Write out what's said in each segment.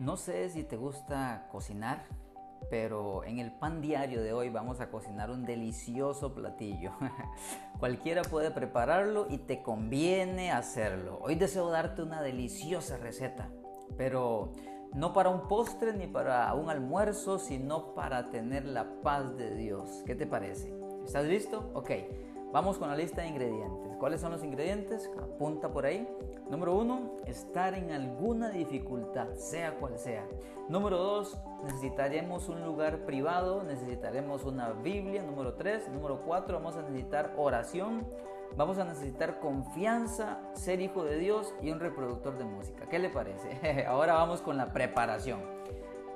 No sé si te gusta cocinar, pero en el pan diario de hoy vamos a cocinar un delicioso platillo. Cualquiera puede prepararlo y te conviene hacerlo. Hoy deseo darte una deliciosa receta, pero no para un postre ni para un almuerzo, sino para tener la paz de Dios. ¿Qué te parece? ¿Estás listo? Ok, vamos con la lista de ingredientes. ¿Cuáles son los ingredientes? Apunta por ahí. Número uno, estar en alguna dificultad, sea cual sea. Número dos, necesitaremos un lugar privado, necesitaremos una Biblia. Número tres, número cuatro, vamos a necesitar oración. Vamos a necesitar confianza, ser hijo de Dios y un reproductor de música. ¿Qué le parece? Ahora vamos con la preparación.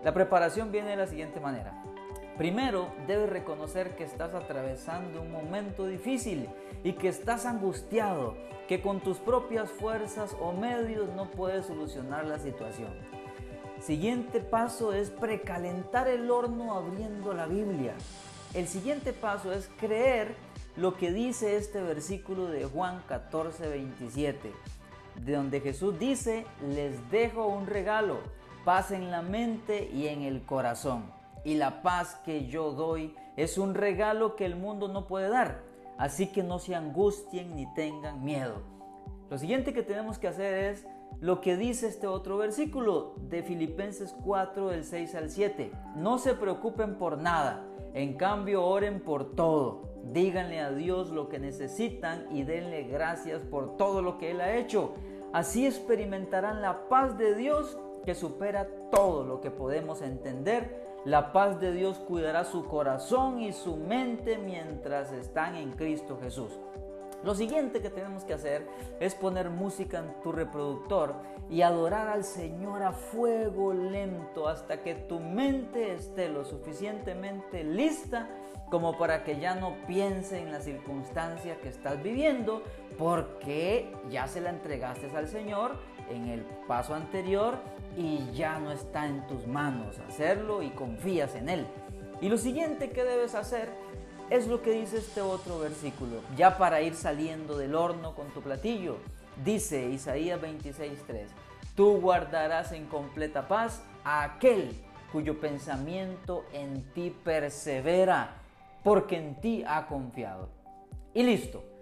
La preparación viene de la siguiente manera. Primero, debes reconocer que estás atravesando un momento difícil y que estás angustiado, que con tus propias fuerzas o medios no puedes solucionar la situación. Siguiente paso es precalentar el horno abriendo la Biblia. El siguiente paso es creer lo que dice este versículo de Juan 14, 27, de donde Jesús dice, les dejo un regalo, paz en la mente y en el corazón y la paz que yo doy es un regalo que el mundo no puede dar. Así que no se angustien ni tengan miedo. Lo siguiente que tenemos que hacer es lo que dice este otro versículo de Filipenses 4 del 6 al 7. No se preocupen por nada, en cambio oren por todo. Díganle a Dios lo que necesitan y denle gracias por todo lo que Él ha hecho. Así experimentarán la paz de Dios que supera todo lo que podemos entender la paz de Dios cuidará su corazón y su mente mientras están en Cristo Jesús. Lo siguiente que tenemos que hacer es poner música en tu reproductor y adorar al Señor a fuego lento hasta que tu mente esté lo suficientemente lista como para que ya no piense en la circunstancia que estás viviendo porque ya se la entregaste al Señor en el paso anterior y ya no está en tus manos hacerlo y confías en Él. Y lo siguiente que debes hacer es lo que dice este otro versículo, ya para ir saliendo del horno con tu platillo. Dice Isaías 26:3, tú guardarás en completa paz a aquel cuyo pensamiento en ti persevera, porque en ti ha confiado. Y listo.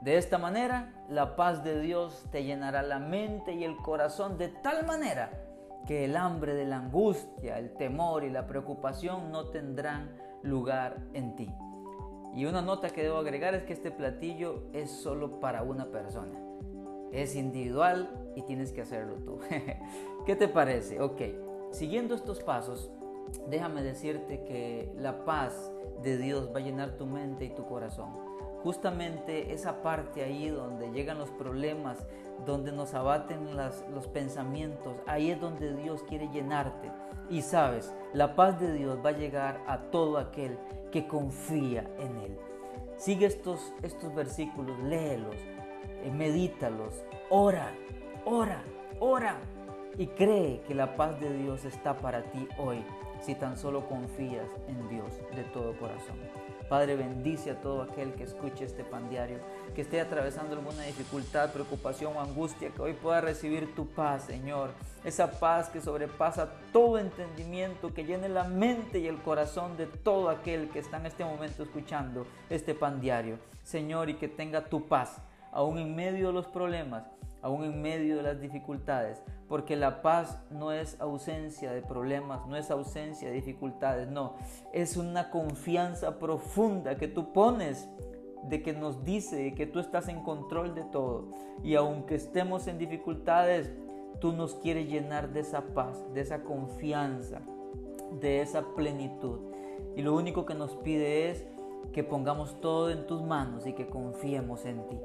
De esta manera, la paz de Dios te llenará la mente y el corazón de tal manera que el hambre de la angustia, el temor y la preocupación no tendrán lugar en ti. Y una nota que debo agregar es que este platillo es solo para una persona. Es individual y tienes que hacerlo tú. ¿Qué te parece? Ok, siguiendo estos pasos, déjame decirte que la paz de Dios va a llenar tu mente y tu corazón justamente esa parte ahí donde llegan los problemas, donde nos abaten los pensamientos, ahí es donde Dios quiere llenarte. Y sabes, la paz de Dios va a llegar a todo aquel que confía en Él. Sigue estos, estos versículos, léelos, eh, medítalos, ora, ora, ora y cree que la paz de Dios está para ti hoy si tan solo confías en Dios de todo corazón. Padre, bendice a todo aquel que escuche este pan diario, que esté atravesando alguna dificultad, preocupación o angustia, que hoy pueda recibir tu paz, Señor. Esa paz que sobrepasa todo entendimiento, que llene la mente y el corazón de todo aquel que está en este momento escuchando este pan diario. Señor, y que tenga tu paz, aún en medio de los problemas, aún en medio de las dificultades, porque la paz no es ausencia de problemas, no es ausencia de dificultades, no, es una confianza profunda que tú pones de que nos dice que tú estás en control de todo y aunque estemos en dificultades, tú nos quieres llenar de esa paz, de esa confianza, de esa plenitud. Y lo único que nos pide es que pongamos todo en tus manos y que confiemos en ti.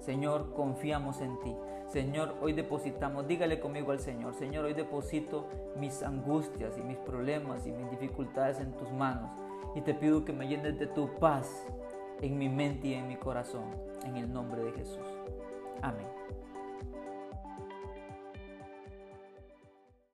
Señor, confiamos en ti. Señor, hoy depositamos, dígale conmigo al Señor, Señor, hoy deposito mis angustias y mis problemas y mis dificultades en tus manos. Y te pido que me llenes de tu paz en mi mente y en mi corazón, en el nombre de Jesús. Amén.